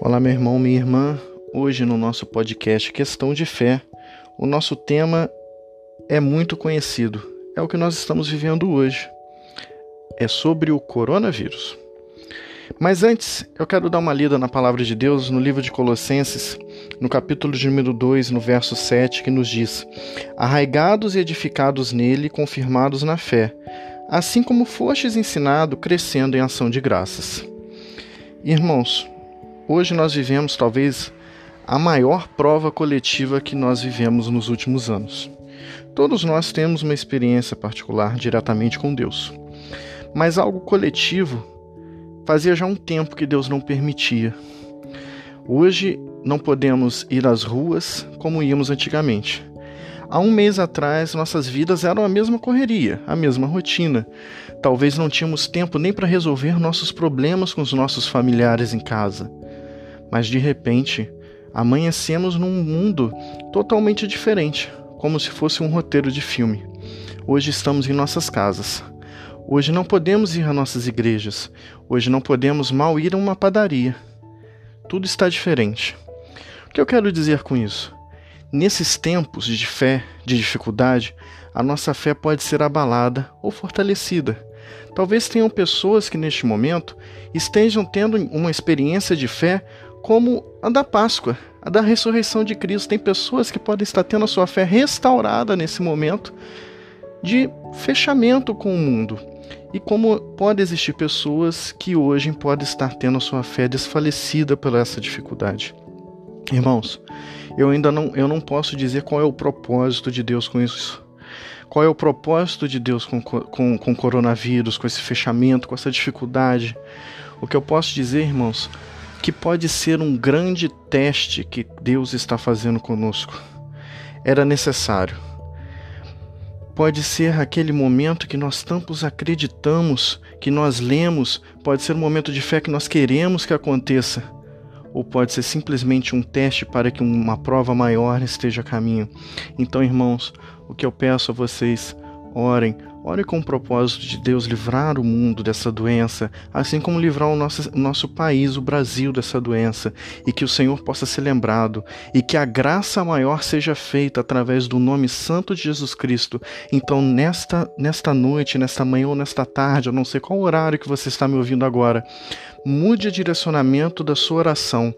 Olá, meu irmão, minha irmã. Hoje no nosso podcast Questão de Fé, o nosso tema é muito conhecido. É o que nós estamos vivendo hoje. É sobre o coronavírus. Mas antes, eu quero dar uma lida na palavra de Deus no livro de Colossenses, no capítulo de número 2, no verso 7, que nos diz: Arraigados e edificados nele, confirmados na fé, assim como fostes ensinado, crescendo em ação de graças. Irmãos, Hoje nós vivemos talvez a maior prova coletiva que nós vivemos nos últimos anos. Todos nós temos uma experiência particular diretamente com Deus, mas algo coletivo fazia já um tempo que Deus não permitia. Hoje não podemos ir às ruas como íamos antigamente. Há um mês atrás, nossas vidas eram a mesma correria, a mesma rotina. Talvez não tínhamos tempo nem para resolver nossos problemas com os nossos familiares em casa mas de repente amanhecemos num mundo totalmente diferente, como se fosse um roteiro de filme. Hoje estamos em nossas casas. Hoje não podemos ir a nossas igrejas. Hoje não podemos mal ir a uma padaria. Tudo está diferente. O que eu quero dizer com isso? Nesses tempos de fé, de dificuldade, a nossa fé pode ser abalada ou fortalecida. Talvez tenham pessoas que neste momento estejam tendo uma experiência de fé como a da Páscoa, a da ressurreição de Cristo. Tem pessoas que podem estar tendo a sua fé restaurada nesse momento de fechamento com o mundo. E como pode existir pessoas que hoje podem estar tendo a sua fé desfalecida por essa dificuldade. Irmãos, eu ainda não, eu não posso dizer qual é o propósito de Deus com isso. Qual é o propósito de Deus com, com, com o coronavírus, com esse fechamento, com essa dificuldade? O que eu posso dizer, irmãos, que pode ser um grande teste que Deus está fazendo conosco. Era necessário. Pode ser aquele momento que nós tantos acreditamos, que nós lemos, pode ser um momento de fé que nós queremos que aconteça, ou pode ser simplesmente um teste para que uma prova maior esteja a caminho. Então, irmãos, o que eu peço a vocês, orem, Ore com o propósito de Deus livrar o mundo dessa doença, assim como livrar o nosso, o nosso país, o Brasil, dessa doença, e que o Senhor possa ser lembrado, e que a graça maior seja feita através do nome santo de Jesus Cristo. Então, nesta, nesta noite, nesta manhã ou nesta tarde, eu não sei qual horário que você está me ouvindo agora, mude o direcionamento da sua oração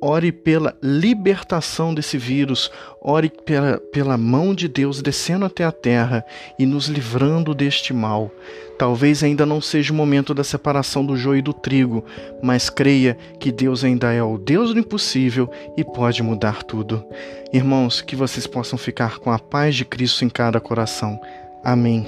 ore pela libertação desse vírus, ore pela, pela mão de Deus descendo até a terra e nos livrando deste mal. Talvez ainda não seja o momento da separação do joio e do trigo, mas creia que Deus ainda é o Deus do impossível e pode mudar tudo. Irmãos, que vocês possam ficar com a paz de Cristo em cada coração. Amém.